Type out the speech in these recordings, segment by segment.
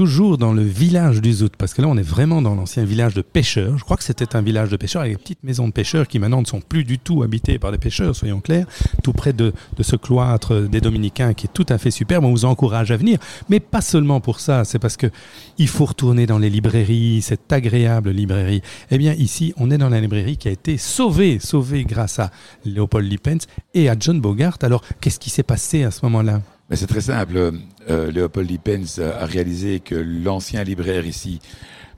toujours dans le village du Zout, parce que là, on est vraiment dans l'ancien village de pêcheurs. Je crois que c'était un village de pêcheurs avec des petites maisons de pêcheurs qui maintenant ne sont plus du tout habitées par des pêcheurs, soyons clairs, tout près de, ce cloître des Dominicains qui est tout à fait superbe. On vous encourage à venir, mais pas seulement pour ça, c'est parce que il faut retourner dans les librairies, cette agréable librairie. Eh bien, ici, on est dans la librairie qui a été sauvée, sauvée grâce à Léopold Lippens et à John Bogart. Alors, qu'est-ce qui s'est passé à ce moment-là? Mais c'est très simple. Euh, Léopold Lippens a réalisé que l'ancien libraire ici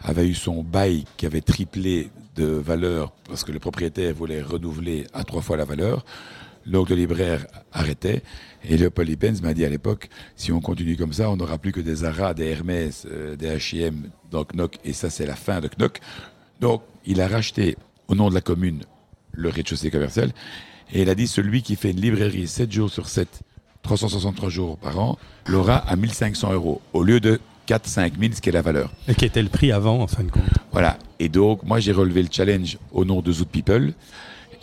avait eu son bail qui avait triplé de valeur parce que le propriétaire voulait renouveler à trois fois la valeur. Donc le libraire arrêtait et Léopold Lippens m'a dit à l'époque, si on continue comme ça, on n'aura plus que des Zara, des Hermès, euh, des H&M dans Knock et ça c'est la fin de Knock. Donc il a racheté au nom de la commune le rez-de-chaussée commercial et il a dit celui qui fait une librairie 7 jours sur 7, 363 jours par an, l'aura à 1500 euros au lieu de 4 5 000, ce qui est la valeur. Et qui était le prix avant, en fin de compte. Voilà. Et donc, moi, j'ai relevé le challenge au nom de Zoot People.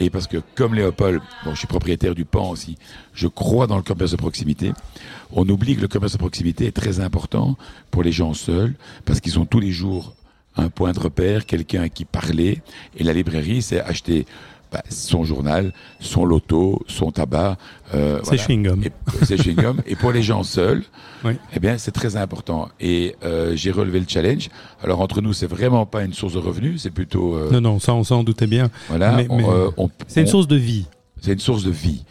Et parce que, comme Léopold, bon, je suis propriétaire du PAN aussi, je crois dans le commerce de proximité. On oublie que le commerce de proximité est très important pour les gens seuls, parce qu'ils ont tous les jours un point de repère, quelqu'un à qui parler. Et la librairie, c'est acheter bah, son journal, son loto, son tabac. Euh, c'est chewing-gum. C'est chewing-gum. et pour les gens seuls, Oui. eh bien, c'est très important. Et euh, j'ai relevé le challenge. Alors entre nous, c'est vraiment pas une source de revenus, c'est plutôt euh, Non, non, ça, on s'en doutait bien. voilà. mais- mais euh, C'est une source de vie. c'est une source de vie.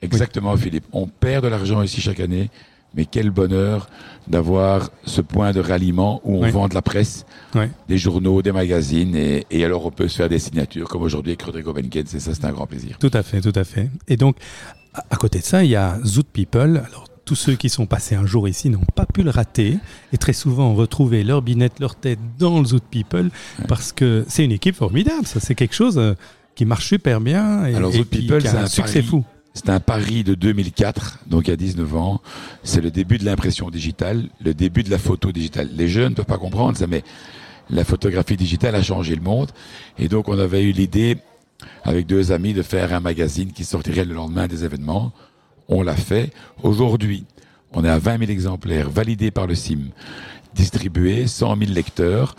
Exactement, Philippe. On perd de l'argent ici chaque année, mais quel bonheur d'avoir ce point de ralliement où on Oui. vend de la presse, Oui. des journaux, des magazines, et, et alors on peut se faire des signatures, comme aujourd'hui avec Rodrigo Benkens, et ça, c'est un grand plaisir. Tout à fait, tout à fait. Et donc, à côté de ça, il y a Zoot People. Alors, tous ceux qui sont passés un jour ici n'ont pas pu le rater et très souvent ont retrouvé leur binette, leur tête dans le Zoot People parce que c'est une équipe formidable. Ça, c'est quelque chose euh, qui marche super bien et, Alors, et Zoot People, c'est un succès fou. C'est un pari de 2004, donc il y a 19 ans. C'est le début de l'impression digitale, le début de la photo digitale. Les jeunes ne peuvent pas comprendre ça, mais la photographie digitale a changé le monde. Et donc on avait eu l'idée, avec deux amis, de faire un magazine qui sortirait le lendemain des événements. On l'a fait. Aujourd'hui, on est à 20 000 exemplaires validés par le CIM, distribués, 100 000 lecteurs.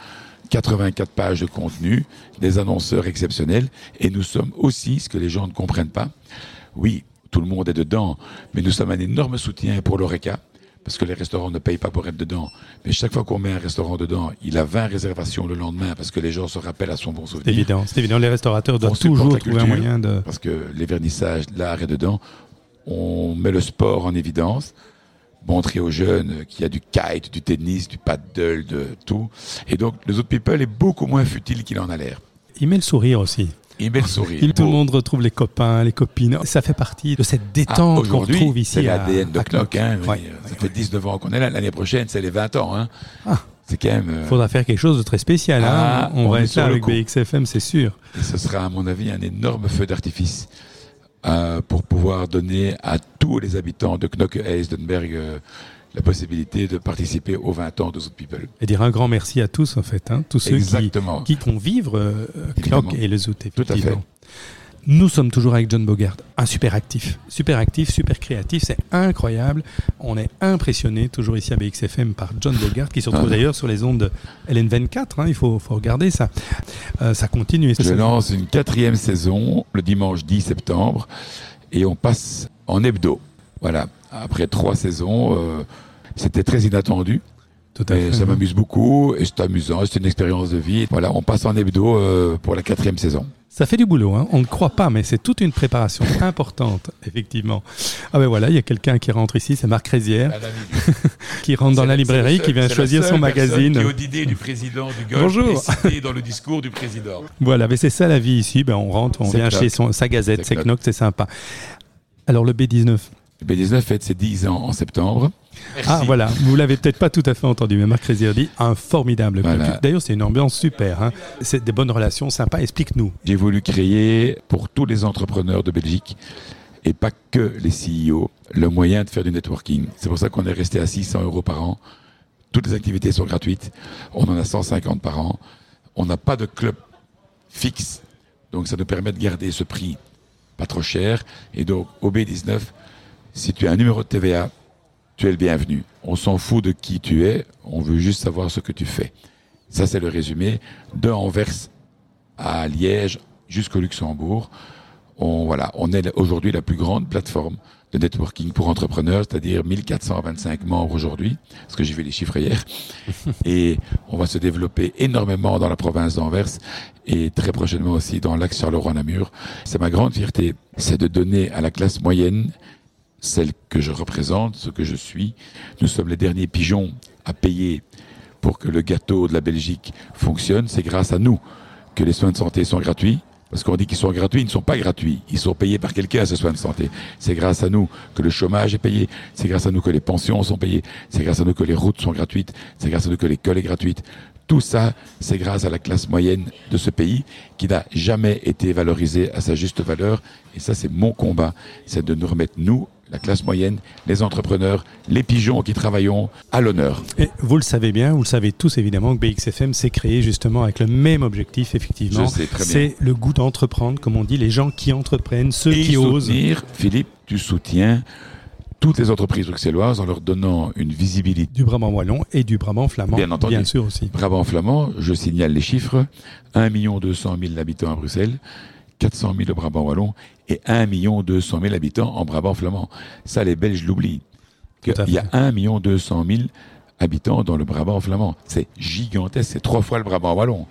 84 pages de contenu, des annonceurs exceptionnels, et nous sommes aussi, ce que les gens ne comprennent pas, oui, tout le monde est dedans, mais nous sommes un énorme soutien pour l'ORECA, parce que les restaurants ne payent pas pour être dedans. Mais chaque fois qu'on met un restaurant dedans, il a 20 réservations le lendemain, parce que les gens se rappellent à son bon C'est souvenir. évident. C'est évident. Les restaurateurs doivent toujours trouver un moyen de. Parce que les vernissages, l'art est dedans. On met le sport en évidence. Montrer aux jeunes qu'il y a du kite, du tennis, du paddle, de tout. Et donc, les autres people est beaucoup moins futile qu'il en a l'air. Il met le sourire aussi. Il met le sourire. Tout le monde retrouve les copains, les copines. Ça fait partie de cette Ah, détente qu'on retrouve ici. C'est l'ADN de Knock. Hein, Ouais, ça ouais, fait 19 ans qu'on est là. L'année prochaine, c'est les 20 ans. Hein. Ah. C'est quand même. euh, faudra faire quelque chose de très spécial. hein. Ah, on, on va être là avec coup. BXFM, c'est sûr. Et ce sera, à mon avis, un énorme feu d'artifice euh, pour pouvoir donner à tous les habitants de Knokke Heisenberg euh, la possibilité de participer aux 20 ans de Zoot People. Et dire un grand merci à tous, en fait. Hein, tous ceux qui, Exactement. qui font vivre euh. Knock et le Zoot, Tout à fait. Nous sommes toujours avec John Bogart, un super actif, super actif, super créatif, c'est incroyable. On est impressionné toujours ici à BXFM par John Bogart, qui se retrouve Ah. d'ailleurs sur les ondes de LN24. hein, il faut, faut regarder ça. Euh, ça continue. Je lance une quatrième saison le dimanche 10 septembre et on passe en hebdo. Voilà. Après trois saisons, euh, c'était très inattendu. Tout à fait. ça m'amuse beaucoup et c'est amusant, c'est une expérience de vie. Voilà, on passe en hebdo euh, pour la quatrième saison. Ça fait du boulot, hein. on ne croit pas, mais c'est toute une préparation importante, effectivement. Ah ben voilà, il y a quelqu'un qui rentre ici, c'est Marc Rézière, qui rentre dans la librairie, qui vient choisir son magazine. Qui est du président du Golfe Bonjour. cité dans le discours du président. Voilà, mais c'est ça la vie ici. Ben, on rentre, on vient Knock. chez son, sa gazette, c'est Knock, c'est sympa. Alors le B19. Le B19 fête ses 10 ans en septembre. Ah voilà, vous l'avez peut-être pas tout à fait entendu, mais Marc Rézière dit un formidable Voilà. D'ailleurs, c'est une ambiance super. Hein. C'est des bonnes relations, sympa. Explique-nous. J'ai voulu créer pour tous les entrepreneurs de Belgique et pas que les CEO le moyen de faire du networking. C'est pour ça qu'on est resté à 600 euros par an. Toutes les activités sont gratuites. On en a 150 par an. On n'a pas de club fixe. Donc ça nous permet de garder ce prix pas trop cher. Et donc au B19, si tu as un numéro de TVA, tu es le bienvenu. On s'en fout de qui tu es, on veut juste savoir ce que tu fais. Ça, c'est le résumé de Anvers à Liège jusqu'au Luxembourg. On, voilà, on est aujourd'hui la plus grande plateforme de networking pour entrepreneurs, c'est-à-dire 1425 membres aujourd'hui, parce que j'ai vu les chiffres hier. et on va se développer énormément dans la province d'Anvers et très prochainement aussi dans l'axe Charleroi-Namur. C'est ma grande fierté, c'est de donner à la classe moyenne celle que je représente, ce que je suis. Nous sommes les derniers pigeons à payer pour que le gâteau de la Belgique fonctionne. C'est grâce à nous que les soins de santé sont gratuits. Parce qu'on dit qu'ils sont gratuits, ils ne sont pas gratuits. Ils sont payés par quelqu'un, ces soins de santé. C'est grâce à nous que le chômage est payé. C'est grâce à nous que les pensions sont payées. C'est grâce à nous que les routes sont gratuites. C'est grâce à nous que l'école est gratuite. Tout ça, c'est grâce à la classe moyenne de ce pays qui n'a jamais été valorisée à sa juste valeur. Et ça, c'est mon combat. C'est de nous remettre, nous, la classe moyenne, les entrepreneurs, les pigeons qui travaillons à l'honneur. Et vous le savez bien, vous le savez tous évidemment, que BXFM s'est créé justement avec le même objectif, effectivement. C'est le goût d'entreprendre, comme on dit, les gens qui entreprennent, ceux qui osent. Philippe, tu soutiens toutes les entreprises bruxelloises en leur donnant une visibilité. Du Brabant wallon et du Brabant flamand, bien, entendu. bien sûr aussi. Brabant flamand, je signale les chiffres, 1 200 000 habitants à Bruxelles, 400 000 au Brabant wallon et 1 200 000 habitants en Brabant flamand. Ça, les Belges l'oublient. Il y a 1 200 000 habitants dans le Brabant flamand. C'est gigantesque, c'est trois fois le Brabant wallon.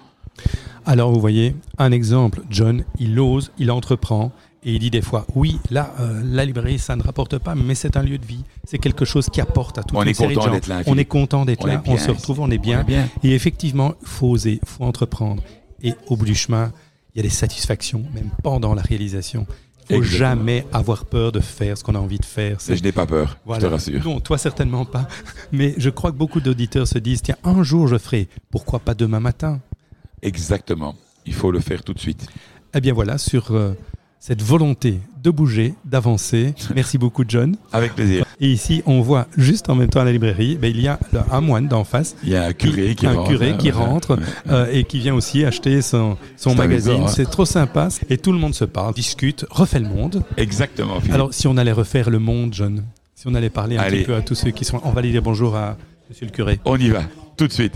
Alors vous voyez, un exemple, John, il ose, il entreprend, et il dit des fois, oui, là, euh, la librairie, ça ne rapporte pas, mais c'est un lieu de vie. C'est quelque chose qui apporte à tout on une est série de gens. Là, on est content d'être là, on se retrouve, on est bien. Et effectivement, il faut oser, il faut entreprendre. Et au bout du chemin, il y a des satisfactions, même pendant la réalisation. Il faut jamais avoir peur de faire ce qu'on a envie de faire. je n'ai pas peur, je te rassure. Non, toi certainement pas. Mais je crois que beaucoup d'auditeurs se disent, tiens, un jour je ferai, pourquoi pas demain matin? Exactement, il faut le faire tout de suite. Eh bien voilà, sur... Euh, cette volonté de bouger, d'avancer. Merci beaucoup, John. Avec plaisir. Et ici, on voit juste en même temps à la librairie, ben, il y a un moine d'en face. Il y a un curé qui, un rentre. Curé qui rentre euh, et qui vient aussi acheter son, son magazine. Hein. C'est trop sympa. Et tout le monde se parle, discute, refait le monde. Exactement. Alors, si on allait refaire le monde, John, si on allait parler un petit peu à tous ceux qui sont. On va aller dire bonjour à monsieur le curé. On y va, tout de suite.